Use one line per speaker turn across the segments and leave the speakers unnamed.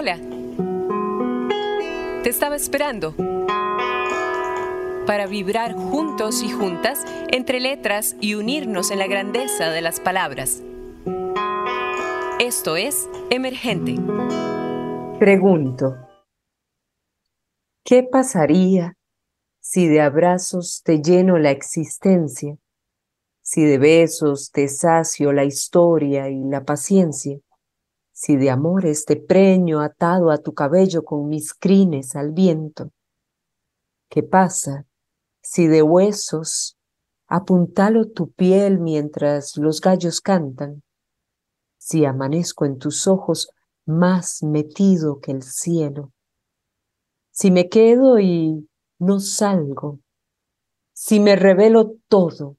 Hola. Te estaba esperando para vibrar juntos y juntas entre letras y unirnos en la grandeza de las palabras. Esto es Emergente.
Pregunto, ¿qué pasaría si de abrazos te lleno la existencia? Si de besos te sacio la historia y la paciencia? Si de amores te preño atado a tu cabello con mis crines al viento? ¿Qué pasa si de huesos apuntalo tu piel mientras los gallos cantan, si amanezco en tus ojos más metido que el cielo, si me quedo y no salgo, si me revelo todo,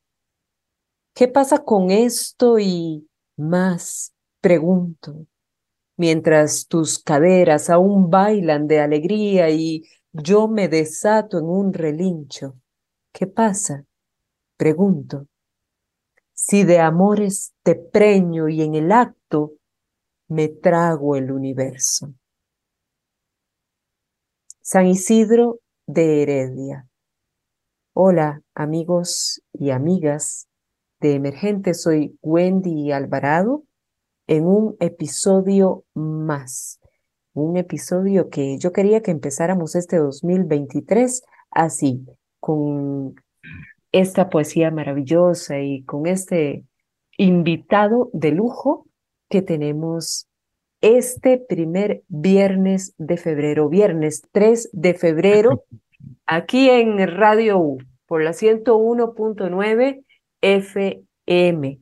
¿qué pasa con esto y más pregunto? Mientras tus caderas aún bailan de alegría y yo me desato en un relincho. ¿Qué pasa? Pregunto. Si de amores te preño y en el acto me trago el universo. San Isidro de Heredia. Hola amigos y amigas de Emergente, soy Wendy Alvarado en un episodio más, un episodio que yo quería que empezáramos este 2023 así, con esta poesía maravillosa y con este invitado de lujo que tenemos este primer viernes de febrero, viernes 3 de febrero, aquí en Radio U, por la 101.9 FM.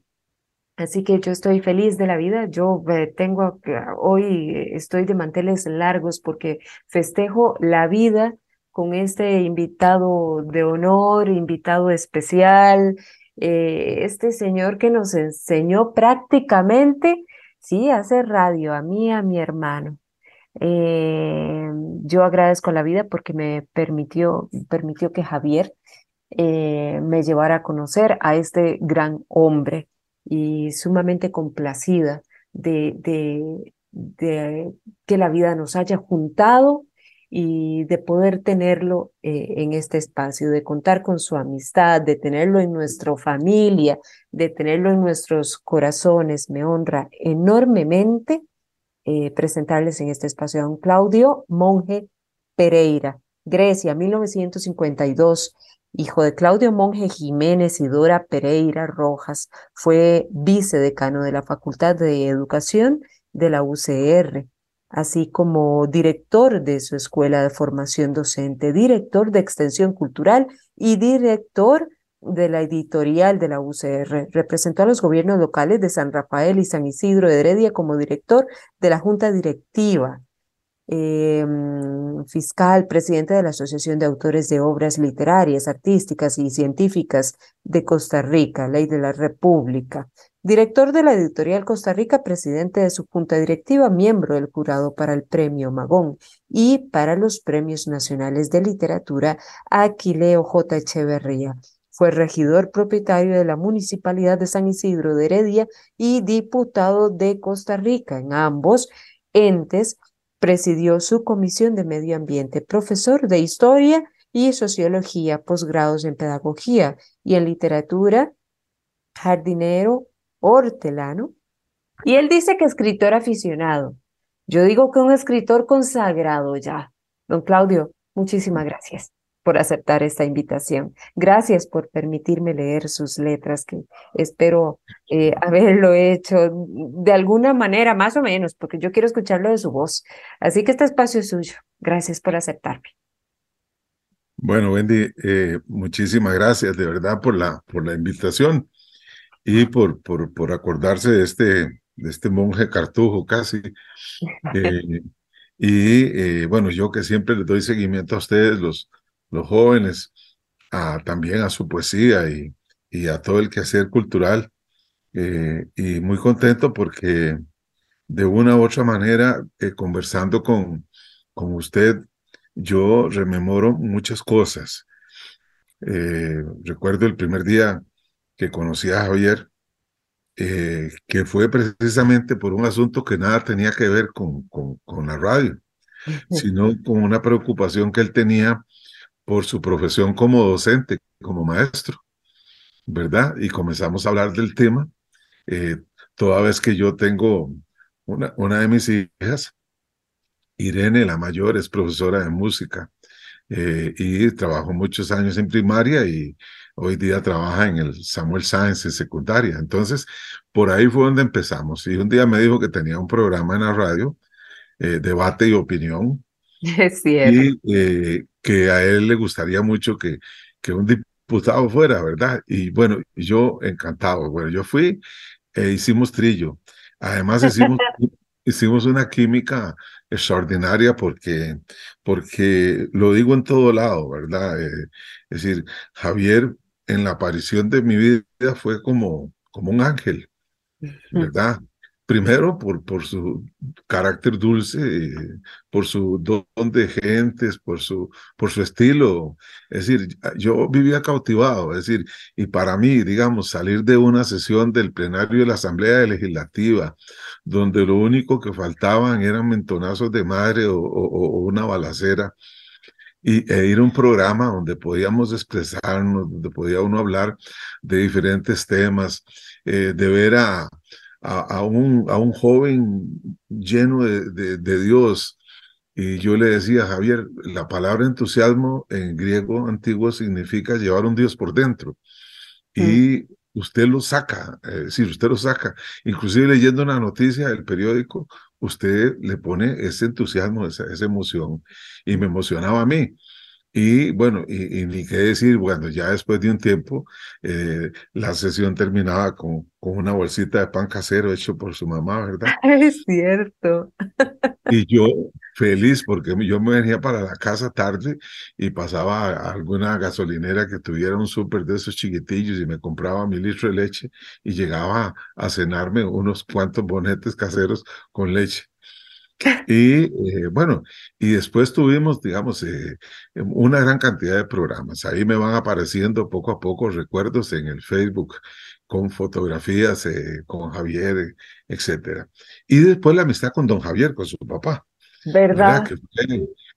Así que yo estoy feliz de la vida. Yo eh, tengo, hoy estoy de manteles largos porque festejo la vida con este invitado de honor, invitado especial, eh, este señor que nos enseñó prácticamente, sí, a hacer radio, a mí, a mi hermano. Eh, yo agradezco la vida porque me permitió, permitió que Javier eh, me llevara a conocer a este gran hombre y sumamente complacida de, de, que la vida nos haya juntado y de poder tenerlo eh, en este espacio, de contar con su amistad, de tenerlo en nuestra familia, de tenerlo en nuestros corazones. Me honra enormemente eh, presentarles en este espacio a don Claudio Monje Pereira, Grecia, 1952. Hijo de Claudio Monje Jiménez y Dora Pereira Rojas, fue vicedecano de la Facultad de Educación de la UCR así como director de su escuela de formación docente, director de extensión cultural y director de la editorial de la UCR. Representó a los gobiernos locales de San Rafael y San Isidro de Heredia como director de la Junta Directiva, em, fiscal, presidente de la Asociación de Autores de Obras Literarias, Artísticas y Científicas de Costa Rica, Ley de la República, Director de la editorial Costa Rica, presidente de su junta directiva, miembro del jurado para el Premio Magón y para los Premios Nacionales de Literatura Aquileo J. Echeverría. Fue regidor propietario de la Municipalidad de San Isidro de Heredia y diputado de Costa Rica. En ambos entes presidió su Comisión de Medio Ambiente, profesor de Historia y Sociología, posgrados en Pedagogía y en Literatura, jardinero, hortelano. Y él dice que escritor aficionado. Yo digo que un escritor consagrado ya. Don Claudio, muchísimas gracias por aceptar esta invitación. Gracias por permitirme leer sus letras, que espero eh, haberlo hecho de alguna manera, más o menos, porque yo quiero escucharlo de su voz. Así que este espacio es suyo. Gracias por aceptarme.
Bueno, Wendy, eh, muchísimas gracias de verdad por la, por la invitación y por, por, por acordarse de este, de este monje cartujo casi. Eh, y eh, bueno, yo que siempre les doy seguimiento a ustedes, los, los jóvenes, a, también a su poesía y, y a todo el quehacer cultural. Eh, y muy contento porque de una u otra manera, conversando con, con usted, yo rememoro muchas cosas. recuerdo el primer día que conocí a Javier eh, que fue precisamente por un asunto que nada tenía que ver con, con, con la radio, sino con una preocupación que él tenía por su profesión como docente, como maestro, ¿verdad? Y comenzamos a hablar del tema, eh, toda vez que yo tengo una, una de mis hijas, Irene, la mayor, es profesora de música eh, y trabajó muchos años en primaria y hoy día trabaja en el Samuel Sáenz en secundaria. Entonces, por ahí fue donde empezamos. Y un día me dijo que tenía un programa en la radio, eh, debate y opinión.
Es cierto.
Y eh, que a él le gustaría mucho que, que un diputado fuera, ¿verdad? Y bueno, yo encantado. Bueno, yo fui e hicimos trillo. Además, hicimos, hicimos una química extraordinaria porque, porque lo digo en todo lado, ¿verdad? Eh, es decir, Javier en la aparición de mi vida fue como, como un ángel, ¿verdad? Primero por, por su carácter dulce, por su don de gentes, por su, por su estilo. Es decir, yo vivía cautivado, es decir, y para mí, digamos, salir de una sesión del plenario de la Asamblea Legislativa, donde lo único que faltaban eran mentonazos de madre o, o, una balacera, y, e ir a un programa donde podíamos expresarnos, donde podía uno hablar de diferentes temas, eh, de ver a, a, un, a un joven lleno de, de, Dios. Y yo le decía, Javier, la palabra entusiasmo en griego antiguo significa llevar un Dios por dentro. Mm. Y usted lo saca, es decir, usted lo saca. Inclusive leyendo una noticia del periódico, usted le pone ese entusiasmo, esa, esa emoción. Y me emocionaba a mí. Y bueno, y, ni qué decir, bueno, ya después de un tiempo, eh, la sesión terminaba con, con una bolsita de pan casero hecho por su mamá, ¿verdad?
Es cierto.
Y yo feliz porque yo me venía para la casa tarde y pasaba a alguna gasolinera que tuviera un súper de esos chiquitillos y me compraba mi litro de leche y llegaba a cenarme unos cuantos bonetes caseros con leche. Y eh, bueno, y después tuvimos, digamos, eh, una gran cantidad de programas. Ahí me van apareciendo poco a poco recuerdos en el Facebook con fotografías eh, con Javier, etcétera. Y después la amistad con don Javier, con su papá.
¿Verdad?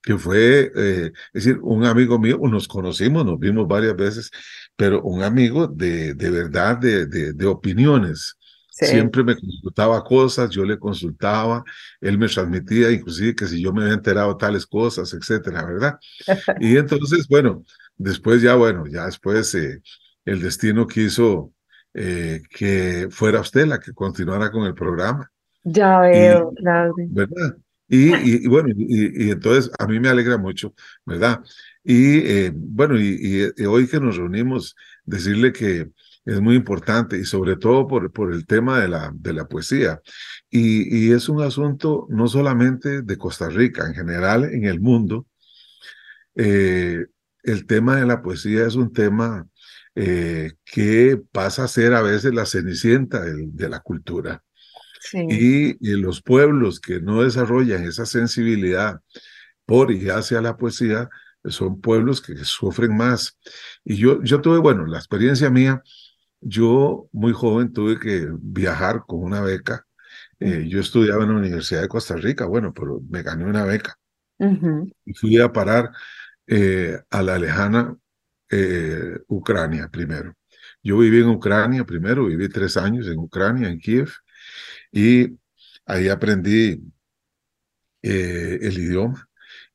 Que fue, es decir, un amigo mío, nos conocimos, nos vimos varias veces, pero un amigo de, de verdad, de, de, de opiniones. Siempre me consultaba cosas, yo le consultaba, él me transmitía inclusive que si yo me había enterado tales cosas, etcétera, ¿verdad? Y entonces, bueno, después ya, bueno, ya después eh, el destino quiso eh, que fuera usted la que continuara con el programa.
Ya veo, claro.
¿Verdad? Y, y, bueno, y, y, entonces a mí me alegra mucho, ¿verdad? Y eh, bueno, y, hoy que nos reunimos, decirle que es muy importante y sobre todo por, por el tema de la, de la poesía. Y, y, es un asunto no solamente de Costa Rica, en general en el mundo. Eh, el tema de la poesía es un tema eh, que pasa a ser a veces la cenicienta de, de la cultura. Y, y, los pueblos que no desarrollan esa sensibilidad por y hacia la poesía son pueblos que sufren más. Y yo, yo tuve, bueno, la experiencia mía yo, muy joven, tuve que viajar con una beca. Eh, yo estudiaba en la Universidad de Costa Rica, bueno, pero me gané una beca. Y fui a parar eh, a la lejana eh, Ucrania primero. Yo viví en Ucrania primero, viví tres años en Ucrania, en Kiev, y ahí aprendí el idioma.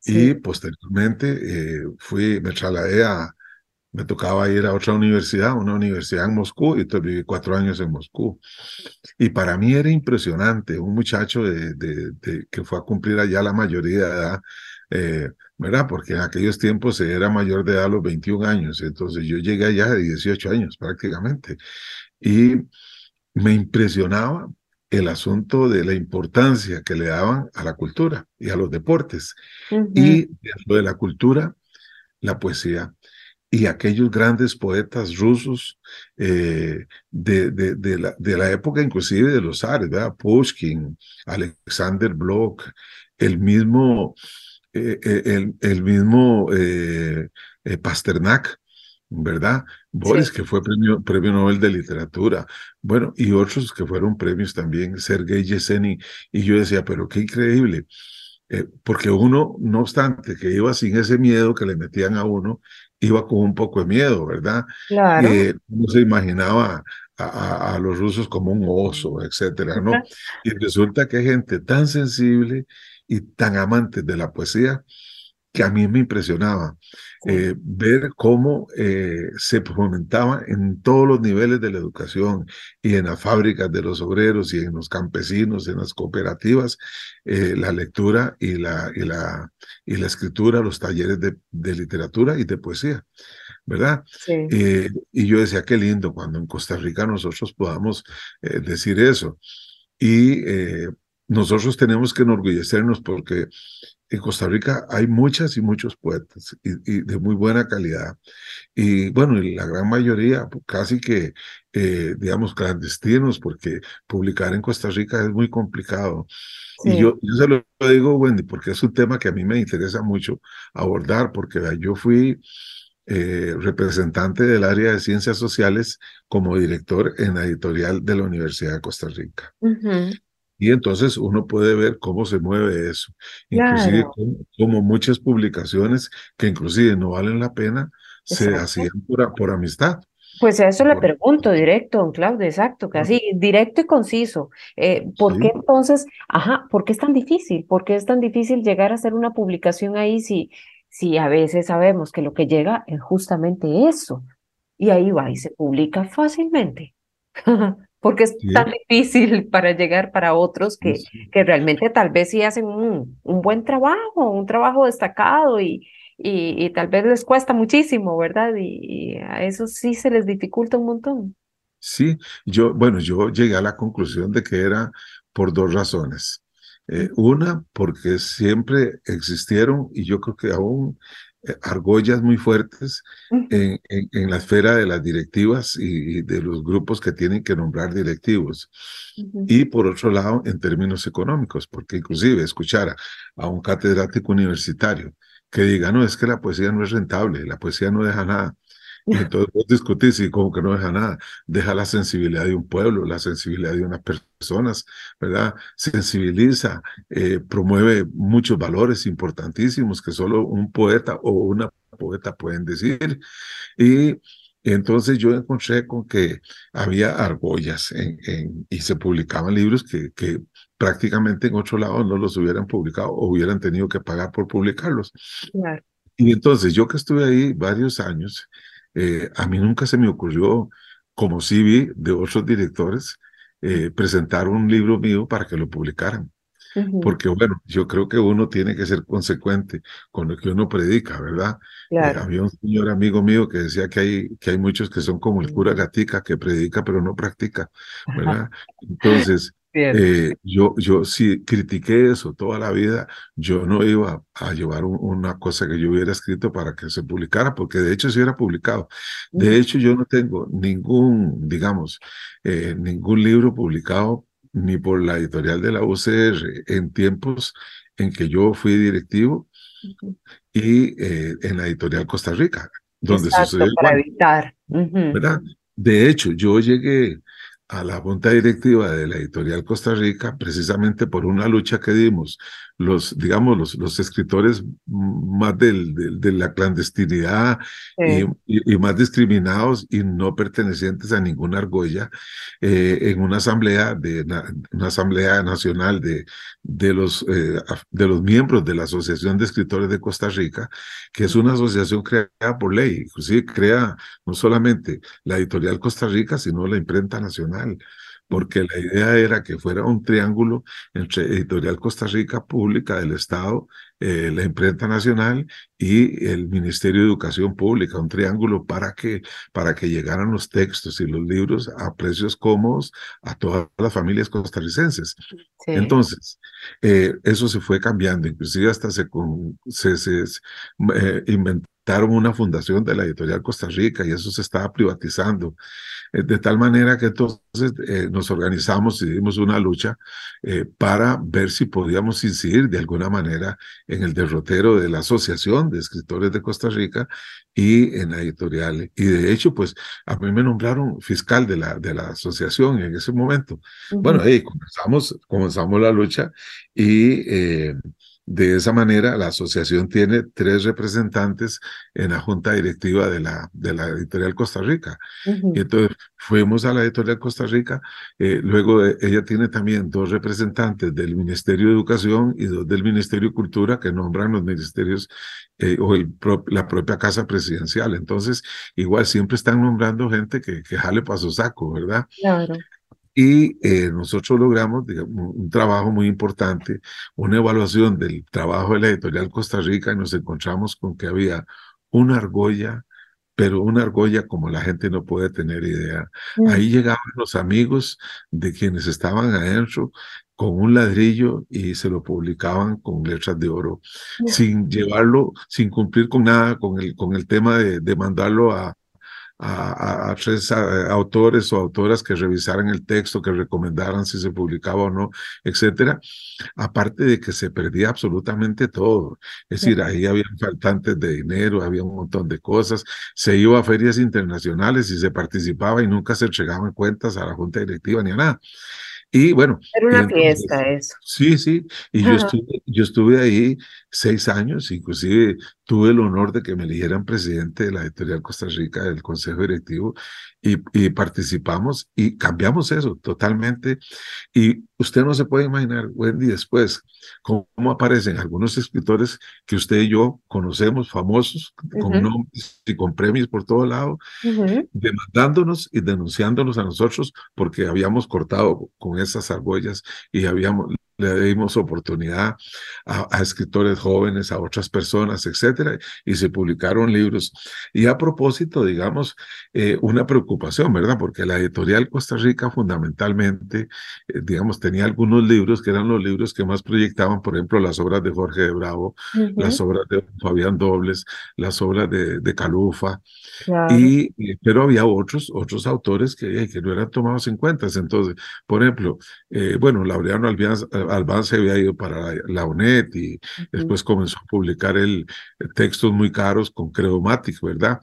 Y posteriormente fui, me trasladé a, me tocaba ir a otra universidad, una universidad en Moscú, y entonces viví cuatro años en Moscú. Y para mí era impresionante, un muchacho de, de, que fue a cumplir allá la mayoría de edad, eh, ¿verdad? Porque en aquellos tiempos era mayor de edad a los 21 años, entonces yo llegué allá de 18 años prácticamente. Y me impresionaba el asunto de la importancia que le daban a la cultura y a los deportes. Y dentro de la cultura, la poesía y aquellos grandes poetas rusos eh, de, de, de, la, de, la, época inclusive de los zares, ¿verdad? Pushkin, Alexander Bloch, el mismo, eh, eh el, el, mismo eh, Pasternak, ¿verdad? Boris, que fue premio, premio Nobel de Literatura, bueno, y otros que fueron premios también, Sergei Yeseni, y yo decía, pero qué increíble, eh, porque uno, no obstante, que iba sin ese miedo que le metían a uno, iba con un poco de miedo, ¿verdad?
Claro.
Eh, no se imaginaba a, a, los rusos como un oso, etcétera, ¿no? Y resulta que hay gente tan sensible y tan amante de la poesía que a mí me impresionaba eh, ver cómo eh, se fomentaba en todos los niveles de la educación y en las fábricas de los obreros y en los campesinos, en las cooperativas, eh, la lectura y la, y, la, y la escritura, los talleres de, de literatura y de poesía. ¿verdad?
Sí.
y yo decía, qué lindo cuando en Costa Rica nosotros podamos decir eso. Y nosotros tenemos que enorgullecernos porque en Costa Rica hay muchas y muchos poetas y, y de muy buena calidad. Y bueno, y la gran mayoría casi que, eh, digamos, clandestinos, porque publicar en Costa Rica es muy complicado.
Sí.
Y yo, yo se lo digo, Wendy, porque es un tema que a mí me interesa mucho abordar, porque yo fui eh, representante del área de ciencias sociales como director en la editorial de la Universidad de Costa Rica.
Uh -huh.
Y entonces uno puede ver cómo se mueve eso. Inclusive
Claro.
como, como muchas publicaciones que inclusive no valen la pena, se
Exacto.
hacían por, por amistad.
Pues a eso le
Por-
pregunto directo, don Claudio, exacto, casi directo y conciso. Eh, ¿por
Sí.
qué entonces, ajá, por qué es tan difícil? ¿Por qué es tan difícil llegar a hacer una publicación ahí si, si a veces sabemos que lo que llega es justamente eso? Y ahí va y se publica fácilmente. Porque es
Sí.
tan difícil para llegar para otros que,
Sí.
que realmente tal vez sí hacen un, un buen trabajo, un trabajo destacado y, y, y tal vez les cuesta muchísimo, ¿verdad? Y, y a eso sí se les dificulta un montón.
Sí, yo, bueno, yo llegué a la conclusión de que era por dos razones. Eh, una, porque siempre existieron, y yo creo que aún, argollas muy fuertes en, en- en la esfera de las directivas y, y de los grupos que tienen que nombrar directivos. Y por otro lado, en términos económicos, porque inclusive escuchar a, a un catedrático universitario que diga, no, es que la poesía no es rentable, la poesía no deja nada. Entonces vos discutís y como que no deja nada, deja la sensibilidad de un pueblo, la sensibilidad de unas personas, ¿verdad? Sensibiliza, eh, promueve muchos valores importantísimos que solo un poeta o una poeta pueden decir. Y entonces yo encontré con que había argollas en, en- y se publicaban libros que, que prácticamente en otro lado no los hubieran publicado o hubieran tenido que pagar por publicarlos.
Claro.
Y entonces yo que estuve ahí varios años, eh, a mí nunca se me ocurrió, como sí vi de otros directores, eh, presentar un libro mío para que lo publicaran.
Ujú,
Porque bueno, yo creo que uno tiene que ser consecuente con lo que uno predica, ¿verdad? Eh,
Claro.
había un señor amigo mío que decía que hay, que hay muchos que son como el cura Gatica, que predica pero no practica, ¿verdad? Entonces. Eh, yo, yo sí critiqué eso toda la vida, yo no iba a llevar un- una cosa que yo hubiera escrito para que se publicara, porque de hecho se hubiera publicado. De hecho, yo no tengo ningún, digamos, eh, ningún libro publicado ni por la editorial de la UCR en tiempos en que yo fui directivo y eh, en la editorial Costa Rica, donde
Exacto,
sucedió
para evitar. Ujú,
¿verdad? De hecho, yo llegué a la junta directiva de la editorial Costa Rica precisamente por una lucha que dimos los, digamos, los, los escritores más del, del- de la clandestinidad y,
sí,
y- y más discriminados y no pertenecientes a ninguna argolla eh, en una asamblea de na- una asamblea nacional de, de los eh, de los miembros de la Asociación de Escritores de Costa Rica, que es una asociación creada por ley, inclusive crea no solamente la editorial Costa Rica, sino la imprenta nacional, porque la idea era que fuera un triángulo entre Editorial Costa Rica Pública del Estado, eh, la imprenta nacional y el Ministerio de Educación Pública, un triángulo para que, para que llegaran los textos y los libros a precios cómodos a todas las familias costarricenses.
sí.
Entonces, eh, eso se fue cambiando, inclusive hasta se, con- se, se eh, inventó montaron una fundación de la editorial Costa Rica y eso se estaba privatizando. Eh, de tal manera que entonces eh, nos organizamos y dimos una lucha eh, para ver si podíamos incidir de alguna manera en el derrotero de la Asociación de Escritores de Costa Rica y en la editorial. Y de hecho, pues a mí me nombraron fiscal de la, de la asociación en ese momento. Bueno, ahí comenzamos, comenzamos la lucha y de esa manera, la asociación tiene tres representantes en la junta directiva de la, de la editorial Costa Rica. Y entonces fuimos a la editorial Costa Rica, eh, luego eh, ella tiene también dos representantes del Ministerio de Educación y dos del Ministerio de Cultura que nombran los ministerios eh, o el la propia Casa Presidencial. Entonces, igual siempre están nombrando gente que, que jale para su saco, ¿verdad?
Claro.
Y eh, nosotros logramos un trabajo muy importante, una evaluación del trabajo de la editorial Costa Rica y nos encontramos con que había una argolla, pero una argolla como la gente no puede tener idea. Mm. Ahí llegaban los amigos de quienes estaban adentro con un ladrillo y se lo publicaban con letras de oro, mm. sin llevarlo, sin cumplir con nada, con el, con el tema de, de mandarlo a, a, tres autores o autoras que revisaran el texto, que recomendaran si se publicaba o no, etcétera. Aparte de que se perdía absolutamente todo. Es decir, ahí había faltantes de dinero, había un montón de cosas. Se iba a ferias internacionales y se participaba y nunca se entregaban cuentas a la junta directiva ni a nada. Y bueno.
Era una fiesta eso.
Sí, sí. Y yo estuve, yo estuve ahí seis años, inclusive tuve el honor de que me eligieran presidente de la editorial Costa Rica del Consejo Directivo y, y participamos y cambiamos eso totalmente. Y usted no se puede imaginar, Wendy, después, cómo, aparecen algunos escritores que usted y yo conocemos, famosos, con nombres y con premios por todo lado, demandándonos y denunciándonos a nosotros porque habíamos cortado con esas argollas y habíamos, le dimos oportunidad a, escritores jóvenes, a otras personas, etcétera, y se publicaron libros. Y a propósito, digamos, eh, una preocupación, ¿verdad? Porque la editorial Costa Rica fundamentalmente, eh, digamos, tenía algunos libros que eran los libros que más proyectaban, por ejemplo, las obras de Jorge de Bravo, las obras de Fabián Dobles, las obras de, de Calufa, y, pero había otros, otros autores que, que no eran tomados en cuenta. Entonces, por ejemplo, eh, bueno, Laureano Albán, se había ido para la, UNED y después comenzó a publicar el, textos muy caros con Credomatic, ¿verdad?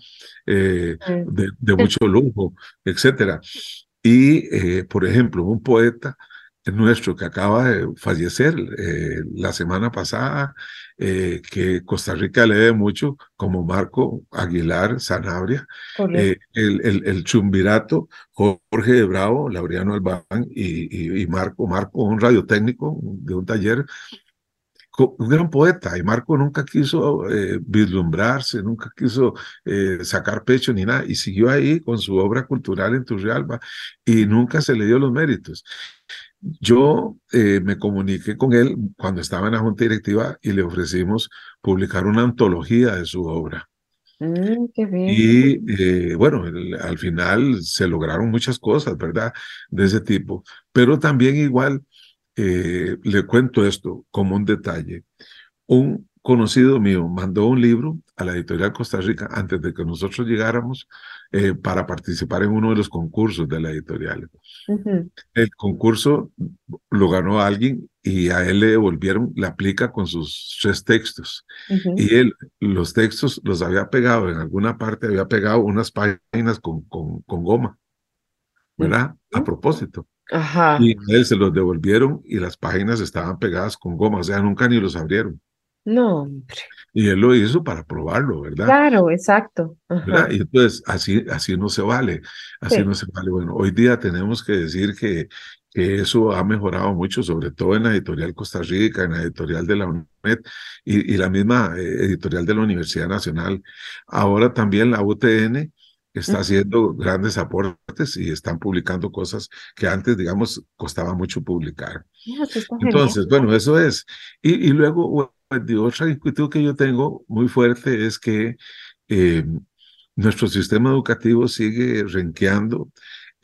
Eh, de, de, mucho lujo, etcétera. Y, eh, por ejemplo, un poeta nuestro que acaba de fallecer eh, la semana pasada, eh, que Costa Rica le debe mucho, como Marco Aguilar Sanabria, eh, el, el, el, Chumbirato, Jorge de Bravo, Laureano Albán y, y, Marco, Marco, un radiotécnico de un taller, un gran poeta, y Marco nunca quiso vislumbrarse, nunca quiso sacar pecho ni nada, y siguió ahí con su obra cultural en Turrialba, y nunca se le dio los méritos. Yo eh, me comuniqué con él cuando estaba en la junta directiva y le ofrecimos publicar una antología de su obra.
Mm, qué bien.
Y eh, bueno, al final se lograron muchas cosas, ¿verdad? De ese tipo. Pero también igual eh, le cuento esto como un detalle. Un conocido mío mandó un libro a la editorial Costa Rica antes de que nosotros llegáramos eh, para participar en uno de los concursos de la editorial. El concurso lo ganó alguien y a él le devolvieron la plica con sus tres textos. Y él los textos los había pegado, en alguna parte había pegado unas páginas con, con, con goma, ¿verdad? A propósito.
Ajá.
Y él se los devolvieron y las páginas estaban pegadas con goma, o sea, nunca ni los abrieron.
No, hombre.
Y él lo hizo para probarlo, ¿verdad?
Claro, exacto.
Y entonces, así, así no se vale, así no se vale. Bueno, hoy día tenemos que decir que, que eso ha mejorado mucho, sobre todo en la editorial Costa Rica, en la editorial de la UNED y, y la misma eh, editorial de la Universidad Nacional. Ahora también la UTN está haciendo grandes aportes y están publicando cosas que antes, digamos, costaba mucho publicar. Entonces, bueno, eso es. Y, y luego, otra inquietud que yo tengo muy fuerte es que eh, nuestro sistema educativo sigue renqueando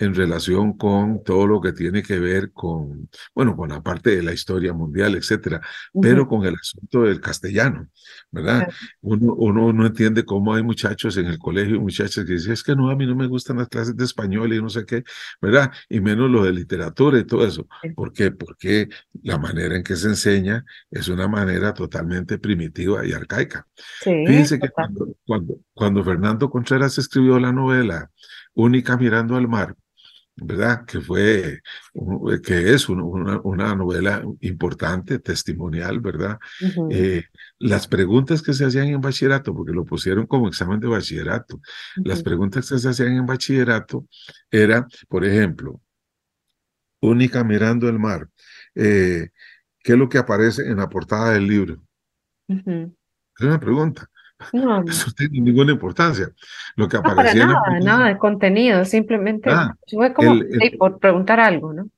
en relación con todo lo que tiene que ver con, bueno, con la parte de la historia mundial, etcétera, pero con el asunto del castellano, ¿verdad? Uno, uno no entiende cómo hay muchachos en el colegio, muchachas que dicen, es que no, a mí no me gustan las clases de español y no sé qué, ¿verdad? Y menos lo de literatura y todo eso. ¿Por qué? Porque la manera en que se enseña es una manera totalmente primitiva y arcaica. Fíjense que cuando, cuando, cuando Fernando Contreras escribió la novela Única mirando al mar, ¿verdad? Que fue, que es una, una novela importante, testimonial, ¿verdad? Eh, las preguntas que se hacían en bachillerato, porque lo pusieron como examen de bachillerato, las preguntas que se hacían en bachillerato era, por ejemplo, única mirando el mar, eh, ¿qué es lo que aparece en la portada del libro? Es una pregunta. No, Eso no tiene ninguna importancia. Lo que
no para nada, nada de contenido, simplemente ah, fue como por preguntar algo, ¿no?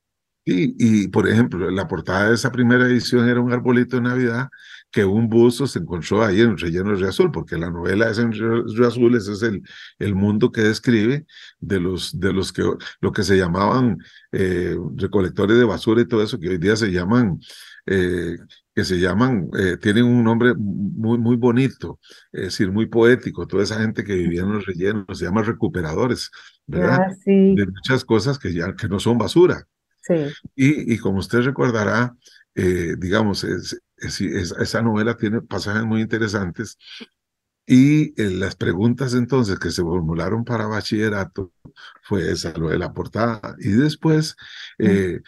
Sí, y por ejemplo, la portada de esa primera edición era un arbolito de Navidad que un buzo se encontró ahí en Relleno de Azul, porque la novela es en Río Azul, ese es el, el mundo que describe de los, de los que, lo que se llamaban eh, recolectores de basura y todo eso, que hoy día se llaman eh, que se llaman, eh, tienen un nombre muy, muy bonito, es decir, muy poético, toda esa gente que vivía en los rellenos, se llama recuperadores, ¿verdad? Ah, de muchas cosas que ya que no son basura.
Sí.
Y, y como usted recordará, eh, digamos, es, esa novela tiene pasajes muy interesantes y eh, las preguntas entonces que se formularon para bachillerato fue esa, lo de la portada. Y después, de,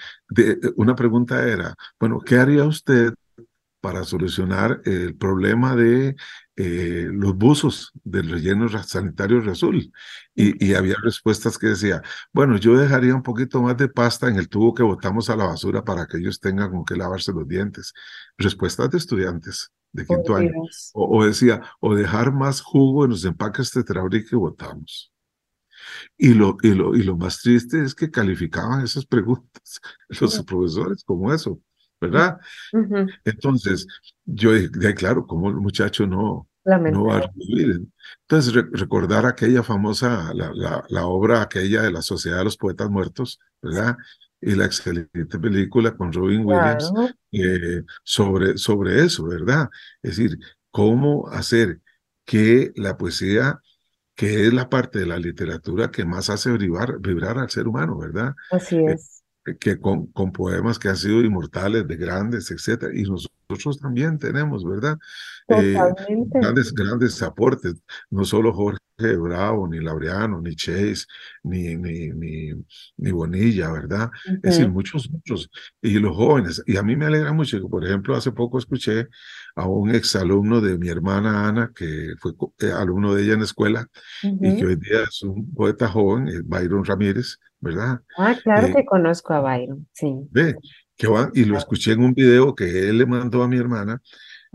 una pregunta era, bueno, ¿qué haría usted para solucionar el problema de eh, los buzos del relleno sanitario Azul. Y, y, había respuestas que decía, bueno, yo dejaría un poquito más de pasta en el tubo que botamos a la basura para que ellos tengan con qué lavarse los dientes. Respuestas de estudiantes de quinto año. O, decía, o dejar más jugo en los empaques tetrabric que botamos. Y lo, y, lo, y lo más triste es que calificaban esas preguntas los profesores como eso. ¿Verdad? Entonces, yo dije, claro, como el muchacho no, no va a vivir. Entonces, recordar aquella famosa, la, la, la, obra aquella de la Sociedad de los Poetas Muertos, ¿verdad? Y la excelente película con Robin Williams eh, sobre, sobre eso, ¿verdad? Es decir, cómo hacer que la poesía que es la parte de la literatura que más hace vibrar, vibrar al ser humano, ¿verdad?
Así eh, es
que con, con, poemas que han sido inmortales, de grandes, etcétera, y nosotros también tenemos, ¿verdad? Eh, grandes, grandes aportes, no solo Jorge Bravo, ni Laureano, ni Chase, ni, ni, ni, ni Bonilla, ¿verdad? Es decir, muchos, muchos, y los jóvenes, y a mí me alegra mucho, que por ejemplo, hace poco escuché a un exalumno de mi hermana Ana, que fue eh, alumno de ella en la escuela, y que hoy día es un poeta joven, Byron Ramírez, ¿verdad?
Ah, claro eh, que conozco a Byron, sí.
Ve, que van, y lo escuché en un video que él le mandó a mi hermana,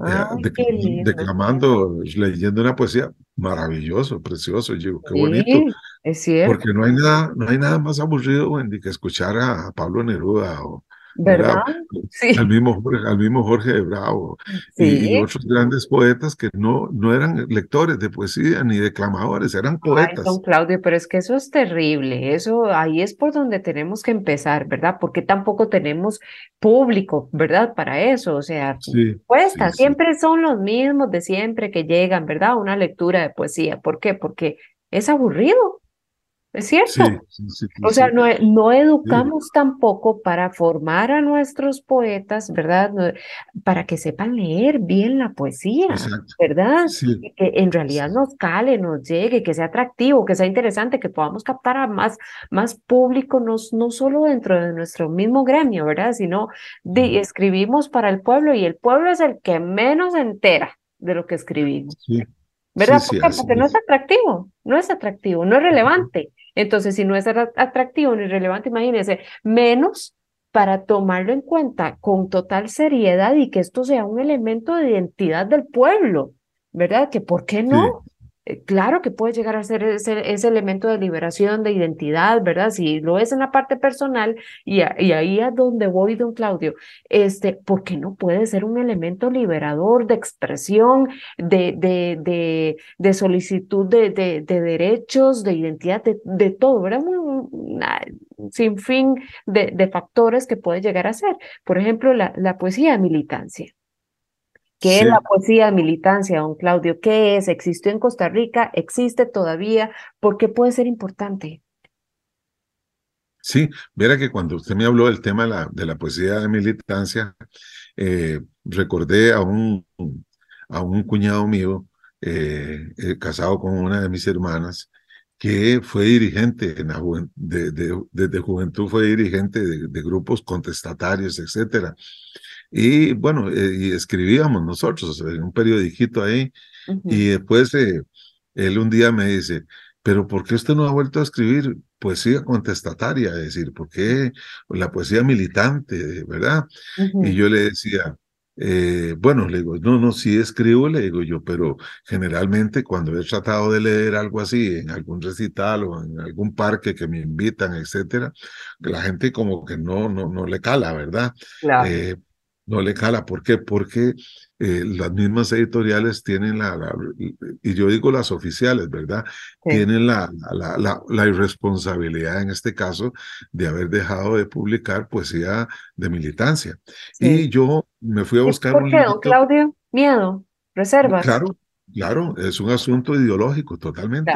eh, declamando, leyendo una poesía maravilloso, precioso, yo qué bonito.
Es cierto.
Porque no hay nada, no hay nada más aburrido, Wendy, que escuchar a Pablo Neruda o,
¿verdad?
Sí. Al mismo, al mismo Jorge de Bravo y, otros grandes poetas que no, no eran lectores de poesía ni declamadores, eran poetas.
don Claudio, pero es que eso es terrible, eso ahí es por donde tenemos que empezar, ¿verdad? Porque tampoco tenemos público, ¿verdad? Para eso, o sea, sí, siempre son los mismos de siempre que llegan, ¿verdad? Una lectura de poesía, ¿por qué? Porque es aburrido. ¿Es cierto? o sea, no, no educamos tampoco para formar a nuestros poetas, ¿verdad? para que sepan leer bien la poesía, ¿verdad? que en realidad nos cale, nos llegue, que sea atractivo, que sea interesante, que podamos captar a más, más público, no, no solo dentro de nuestro mismo gremio, ¿verdad? Sino de, escribimos para el pueblo y el pueblo es el que menos entera de lo que escribimos. ¿Verdad? Porque no es atractivo, no es atractivo, no es relevante. Entonces, si no es atractivo ni relevante, imagínense, menos para tomarlo en cuenta con total seriedad y que esto sea un elemento de identidad del pueblo, ¿verdad? Que por qué no? Claro que puede llegar a ser ese, ese, elemento de liberación, de identidad, ¿verdad? Si lo es en la parte personal, y, ahí es donde voy, don Claudio, este, ¿por qué no puede ser un elemento liberador de expresión, de, de, de, de solicitud de, de, derechos, de identidad, de, todo, ¿verdad? Un, un sinfín de, de, factores que puede llegar a ser. Por ejemplo, la, poesía de militancia. ¿Qué es la poesía de militancia, don Claudio? ¿Qué es? ¿Existió en Costa Rica? ¿Existe todavía? ¿Por qué puede ser importante?
Sí, verá que cuando usted me habló del tema de la, de la poesía de militancia, eh, recordé a un, a un cuñado mío, eh, eh, casado con una de mis hermanas, que fue dirigente en la de, desde juventud fue dirigente de, grupos contestatarios, etcétera. Y bueno, y escribíamos nosotros en un periodiquito ahí, y después él un día me dice, pero ¿por qué usted no ha vuelto a escribir poesía contestataria? Es decir, ¿por qué la poesía militante, verdad? Y yo le decía, eh, bueno, le digo, no, no, sí escribo, le digo yo, pero generalmente cuando he tratado de leer algo así en algún recital o en algún parque que me invitan, etcétera, la gente como que no, no, no le cala, ¿verdad? Eh, no le cala. ¿Por qué? Porque eh, las mismas editoriales tienen la, y yo digo las oficiales, ¿verdad? Tienen la, la, la, irresponsabilidad en este caso de haber dejado de publicar poesía de militancia. Y yo me fui a buscar
¿Por qué, don Claudio? Miedo, reservas.
Claro, claro, es un asunto ideológico totalmente.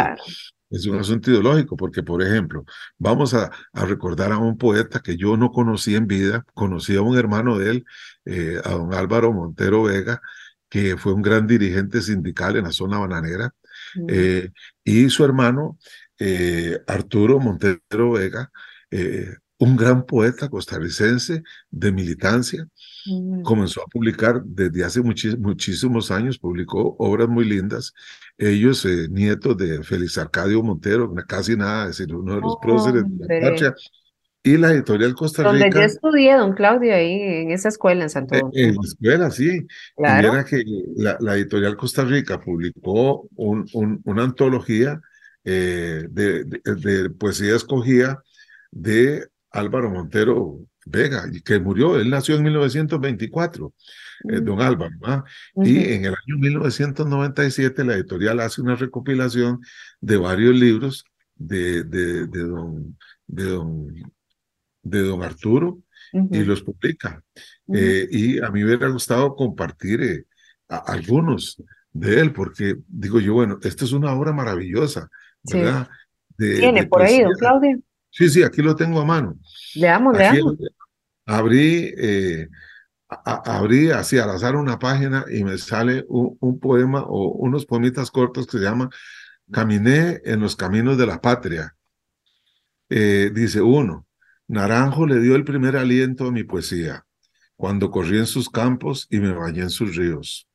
Es un asunto ideológico, porque, por ejemplo, vamos a, a, recordar a un poeta que yo no conocí en vida, conocí a un hermano de él, eh, a don Álvaro Montero Vega, que fue un gran dirigente sindical en la zona bananera, mm. eh, y su hermano, eh, Arturo Montero Vega, un gran poeta costarricense de militancia, mm. comenzó a publicar desde hace muchísimos años, publicó obras muy lindas. Ellos, eh, nietos de Félix Arcadio Montero, casi nada, es decir, uno de los próceres de la patria. Y la editorial Costa Rica.
Donde yo estudié, don Claudio, ahí en esa escuela en Santo
Domingo. En la escuela, sí. Claro. que la, editorial Costa Rica publicó un, una antología eh, de, de, poesía escogida de Álvaro Montero Vega, que murió, él nació en 1924, eh, mm. don Álvaro, ¿ah? y en el año 1997 la editorial hace una recopilación de varios libros de, de, de, don, de, don, de don Arturo y los publica. Eh, y a mí me hubiera gustado compartir eh, algunos de él, porque digo yo, bueno, esta es una obra maravillosa, ¿verdad?
Tiene por ahí, don Claudio.
Sí, sí, aquí lo tengo a mano.
Leamos, leamos.
Abrí, eh, abrí así al azar una página y me sale un, poema o unos poemitas cortos que se llaman Caminé en los caminos de la patria. Eh, dice uno, Naranjo le dio el primer aliento a mi poesía, cuando corrí en sus campos y me bañé en sus ríos.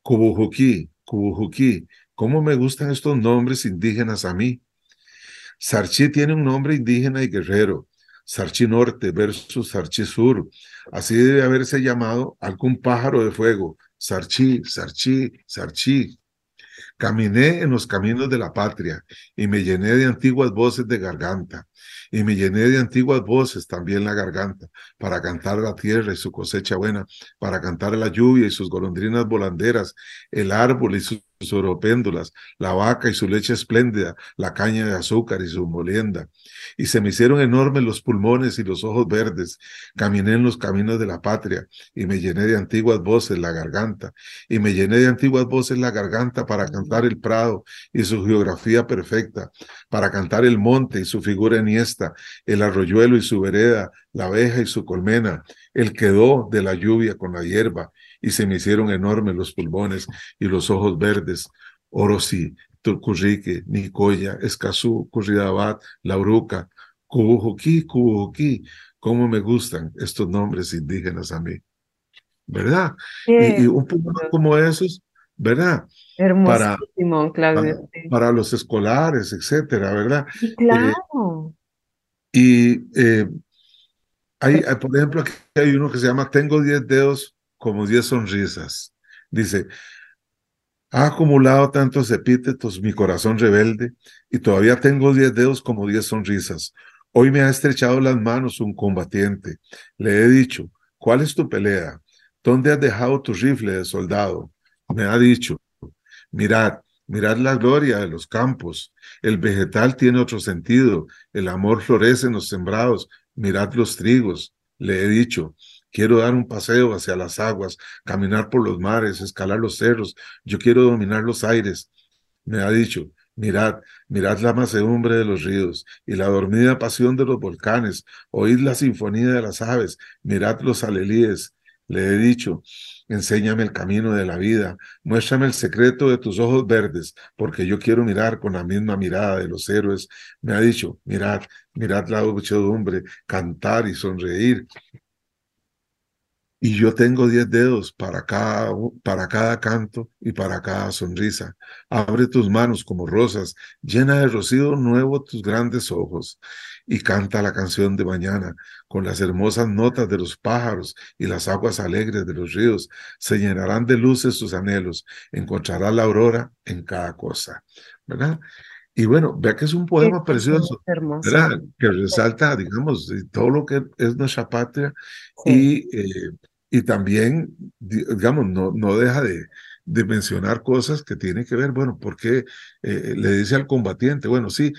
Cubujuquí, Cubujuquí, ¿cómo me gustan estos nombres indígenas a mí? Sarchi tiene un nombre indígena y guerrero, Sarchi Norte versus Sarchi Sur. Así debe haberse llamado algún pájaro de fuego. Sarchi, Sarchi, Sarchi. Caminé en los caminos de la patria y me llené de antiguas voces de garganta y me llené de antiguas voces también la garganta, para cantar la tierra y su cosecha buena, para cantar la lluvia y sus golondrinas volanderas, el árbol y sus oropéndulas, la vaca y su leche espléndida, la caña de azúcar y su molienda. Y se me hicieron enormes los pulmones y los ojos verdes. Caminé en los caminos de la patria y me llené de antiguas voces la garganta. Y me llené de antiguas voces la garganta para cantar el prado y su geografía perfecta, para cantar el monte y su figura eniesta, el arroyuelo y su vereda, la abeja y su colmena, el quedó de la lluvia con la hierba, y se me hicieron enormes los pulmones y los ojos verdes. Orosi, Turcurrique, Nicoya, Escazú, Curridabat, Lauruca, Cubujuquí, Cubujuquí. ¿Cómo me gustan estos nombres indígenas a mí? ¿Verdad? Y, un poco como esos, ¿verdad?
Hermosísimo,
para, Para, los escolares, etcétera, ¿verdad?
claro.
y eh, hay, por ejemplo, aquí hay uno que se llama Tengo diez dedos como diez sonrisas. Dice, ha acumulado tantos epítetos mi corazón rebelde y todavía tengo diez dedos como diez sonrisas. Hoy me ha estrechado las manos un combatiente. Le he dicho, ¿cuál es tu pelea? ¿Dónde has dejado tu rifle de soldado? Me ha dicho, mirad, mirad la gloria de los campos. El vegetal tiene otro sentido. El amor florece en los sembrados. Mirad los trigos. Le he dicho, quiero dar un paseo hacia las aguas, caminar por los mares, escalar los cerros. Yo quiero dominar los aires. Me ha dicho, Mirad, mirad la macedumbre de los ríos y la dormida pasión de los volcanes. Oíd la sinfonía de las aves. Mirad los alelíes. Le he dicho, enséñame el camino de la vida. Muéstrame el secreto de tus ojos verdes, porque yo quiero mirar con la misma mirada de los héroes. Me ha dicho, mirad, mirad la muchedumbre, cantar y sonreír. Y yo tengo diez dedos para cada, para cada canto y para cada sonrisa. Abre tus manos como rosas, llena de rocío nuevo tus grandes ojos y canta la canción de mañana con las hermosas notas de los pájaros y las aguas alegres de los ríos. Se llenarán de luces sus anhelos. Encontrarás la aurora en cada cosa. ¿Verdad? Y bueno, vea que es un poema precioso, ¿verdad? Que resalta, digamos, todo lo que es nuestra patria y, eh, y también, digamos, no, no deja de, de mencionar cosas que tienen que ver, bueno, porque eh, le dice al combatiente, bueno, sí,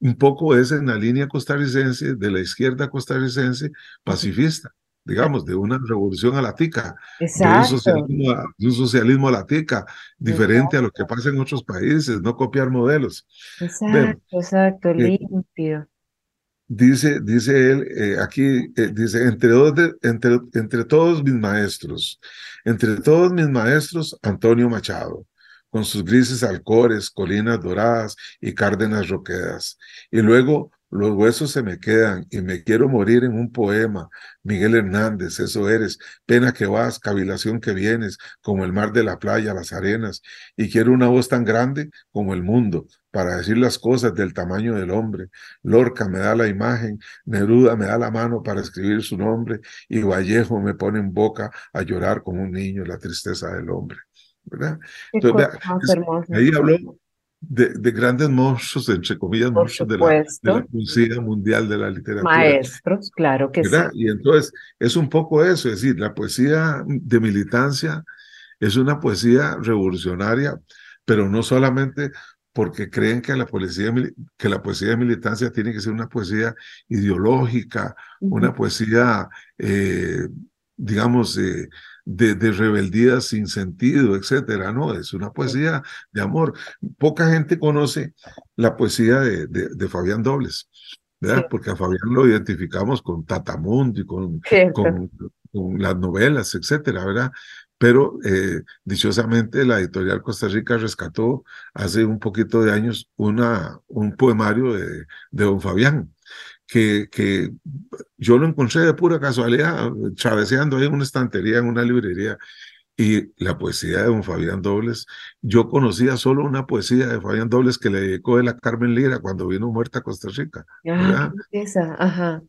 un poco es en la línea costarricense, de la izquierda costarricense, pacifista, digamos, de una revolución a la tica, de un, socialismo a, de un, socialismo a, la tica, diferente a lo que pasa en otros países, no copiar modelos.
Exacto, exacto, limpio.
Dice, dice él, eh, aquí, eh, dice, entre, dos entre, entre todos mis maestros, entre todos mis maestros, Antonio Machado, con sus grises alcores, colinas doradas y cárdenas roquedas. Y luego los huesos se me quedan y me quiero morir en un poema. Miguel Hernández, eso eres, pena que vas, cavilación que vienes, como el mar de la playa, las arenas, y quiero una voz tan grande como el mundo para decir las cosas del tamaño del hombre. Lorca me da la imagen, Neruda me da la mano para escribir su nombre, y Vallejo me pone en boca a llorar como un niño la tristeza del hombre. ¿verdad? Entonces, ahí habló de, de, grandes monstruos, entre comillas, monstruos de la, de la, poesía mundial de la literatura.
Maestros, claro que
¿verdad?
sí.
Y entonces es un poco eso, es decir, la poesía de militancia es una poesía revolucionaria, pero no solamente porque creen que la, poesía, que la poesía de militancia tiene que ser una poesía ideológica, uh -huh. una poesía, eh, digamos, eh, de, de, rebeldía sin sentido, etcétera, ¿no? Es una poesía de amor. Poca gente conoce la poesía de, de, de Fabián Dobles, ¿verdad? Sí. Porque a Fabián lo identificamos con Tatamundi, con, con, con, las novelas, etcétera, ¿verdad? Pero eh, dichosamente la editorial Costa Rica rescató hace un poquito de años una, un poemario de, de don Fabián, que, que yo lo encontré de pura casualidad, traveseando ahí en una estantería, en una librería, y la poesía de don Fabián Dobles, yo conocía solo una poesía de Fabián Dobles que le dedicó de la Carmen Lira cuando vino muerta a Costa Rica.
Ah, esa, ajá.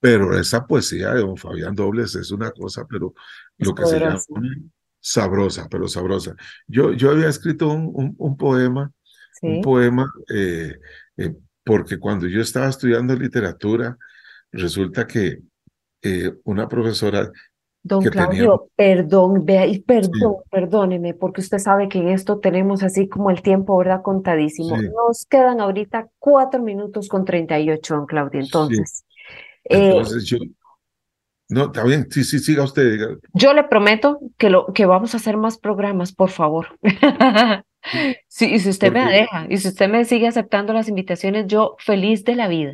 Pero esa poesía de don Fabián Dobles es una cosa, pero es lo que poderosa. se llama sabrosa, pero sabrosa. Yo, yo había escrito un, un, un poema, ¿Sí? un poema eh, eh, porque cuando yo estaba estudiando literatura, resulta que eh, una profesora...
Don que Claudio, tenía... perdón, vea, y perdón, sí. perdóneme, porque usted sabe que en esto tenemos así como el tiempo, ¿verdad? Contadísimo. Sí. Nos quedan ahorita cuatro minutos con 38, don Claudio. Entonces,
sí. entonces eh, yo... No, está bien, sí, sí, siga usted.
Yo le prometo que, lo, que vamos a hacer más programas, por favor. Sí, y si usted me deja, y si usted me sigue aceptando las invitaciones, yo feliz de la vida.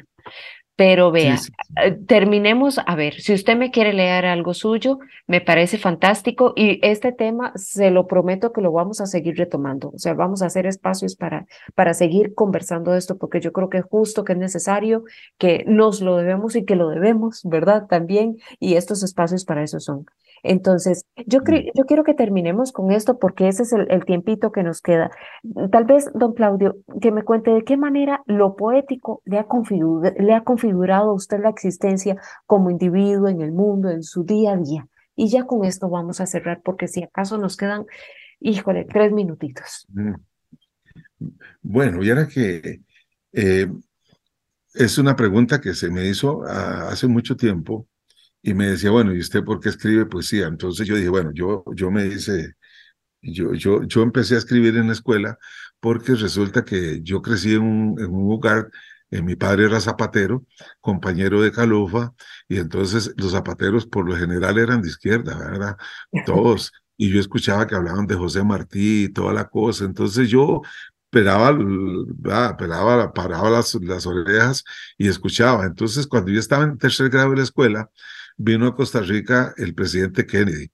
Pero vea, sí, sí, sí. terminemos, a ver, si usted me quiere leer algo suyo, me parece fantástico y este tema se lo prometo que lo vamos a seguir retomando, o sea, vamos a hacer espacios para, para seguir conversando de esto, porque yo creo que es justo, que es necesario, que nos lo debemos y que lo debemos, ¿verdad? También, y estos espacios para eso son. Entonces, yo, yo quiero que terminemos con esto porque ese es el, el, tiempito que nos queda. Tal vez, don Claudio, que me cuente de qué manera lo poético le ha, configurado, le ha configurado a usted la existencia como individuo en el mundo, en su día a día. Y ya con esto vamos a cerrar porque si acaso nos quedan, híjole, tres minutitos.
Bueno, y ahora que eh, es una pregunta que se me hizo uh, hace mucho tiempo y me decía, bueno, ¿y usted por qué escribe poesía? Entonces yo dije, bueno, yo, yo me hice, yo, yo, yo empecé a escribir en la escuela porque resulta que yo crecí en un, en un hogar eh, mi padre era zapatero, compañero de Calufa, y entonces los zapateros por lo general eran de izquierda, ¿verdad? Todos. Y yo escuchaba que hablaban de José Martí y toda la cosa. Entonces yo pelaba, pelaba paraba las, las orejas y escuchaba. Entonces, cuando yo estaba en tercer grado de la escuela, vino a Costa Rica el presidente Kennedy.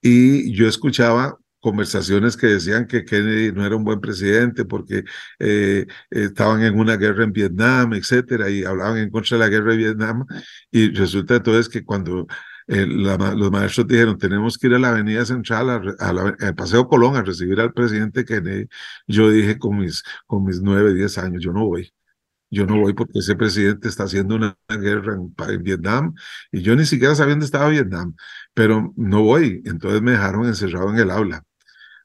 Y yo escuchaba conversaciones que decían que Kennedy no era un buen presidente porque eh, estaban en una guerra en Vietnam, etcétera, y hablaban en contra de la guerra de Vietnam. Y resulta entonces que cuando eh, los maestros dijeron, tenemos que ir a la Avenida Central, al Paseo Colón, a recibir al presidente Kennedy, yo dije con mis, con mis nueve, diez años, yo no voy. Yo no voy porque ese presidente está haciendo una guerra en, Vietnam y yo ni siquiera sabía dónde estaba Vietnam, pero no voy. Entonces me dejaron encerrado en el aula.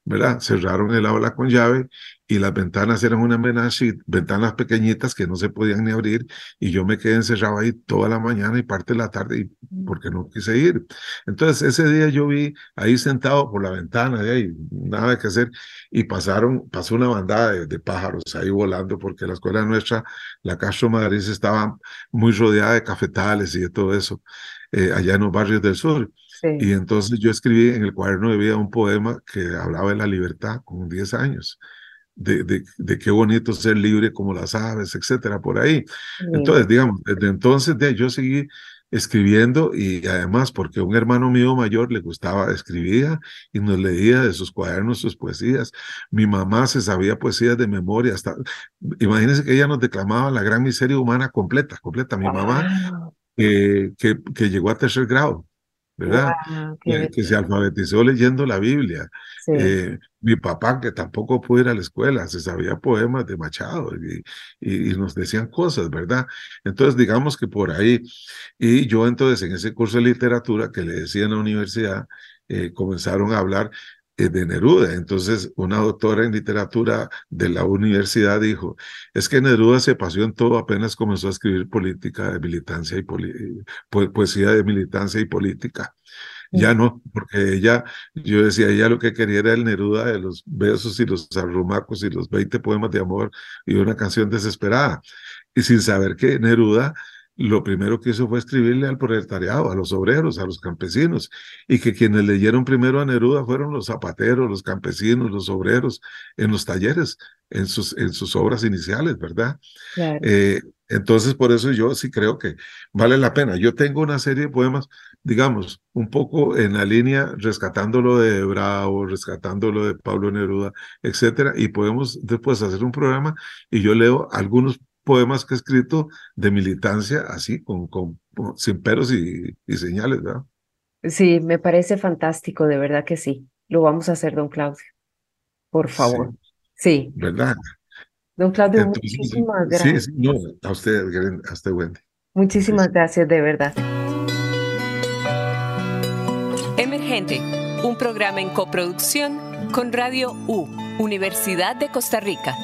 ¿verdad? Cerraron el aula con llave y las ventanas eran una y ventanas pequeñitas que no se podían ni abrir y yo me quedé encerrado ahí toda la mañana y parte de la tarde y, porque no quise ir. Entonces ese día yo vi ahí sentado por la ventana de ahí, nada que hacer y pasaron, pasó una bandada de, pájaros ahí volando porque la escuela nuestra, la Castro Madrid estaba muy rodeada de cafetales y de todo eso eh, allá en los barrios del sur. Y entonces yo escribí en el cuaderno de vida un poema que hablaba de la libertad con 10 años. De, de, de, qué bonito ser libre como las aves, etcétera, por ahí. Entonces, digamos, desde entonces de, yo seguí escribiendo y además porque un hermano mío mayor le gustaba, escribía y nos leía de sus cuadernos sus poesías. Mi mamá se sabía poesías de memoria. Hasta, imagínense que ella nos declamaba la gran miseria humana completa, completa. Mi mamá, que, que llegó a tercer grado. ¿Verdad? que, se alfabetizó leyendo la Biblia. Eh, mi papá, que tampoco pudo ir a la escuela, se sabía poemas de Machado y, y, nos decían cosas, ¿verdad? Entonces, digamos que por ahí, y yo entonces en ese curso de literatura que le decía en la universidad, eh, comenzaron a hablar eh, de Neruda. Entonces, una doctora en literatura de la universidad dijo, es que Neruda se pasó en todo apenas comenzó a escribir política de militancia y poesía de militancia y política. Ya no, porque ella, yo decía, ella lo que quería era el Neruda de los besos y los arrumacos y los 20 poemas de amor y una canción desesperada. Y sin saber que Neruda lo primero que hizo fue escribirle al proletariado, a los obreros, a los campesinos, y que quienes leyeron primero a Neruda fueron los zapateros, los campesinos, los obreros, en los talleres, en sus, en sus obras iniciales, ¿verdad? Eh, entonces, por eso yo sí creo que vale la pena. Yo tengo una serie de poemas, digamos, un poco en la línea, rescatándolo de Bravo, rescatándolo de Pablo Neruda, etcétera, y podemos después hacer un programa y yo leo algunos poemas que he escrito de militancia, así, con, con, sin peros y, señales, ¿verdad?
Sí, me parece fantástico, de verdad que sí. Lo vamos a hacer, don Claudio. Por favor. Sí.
¿Verdad?
Don Claudio, muchísimas gracias.
Sí, no, a usted, a usted, Wendy.
Muchísimas gracias, de verdad.
Emergente, un programa en coproducción con Radio U, Universidad de Costa Rica.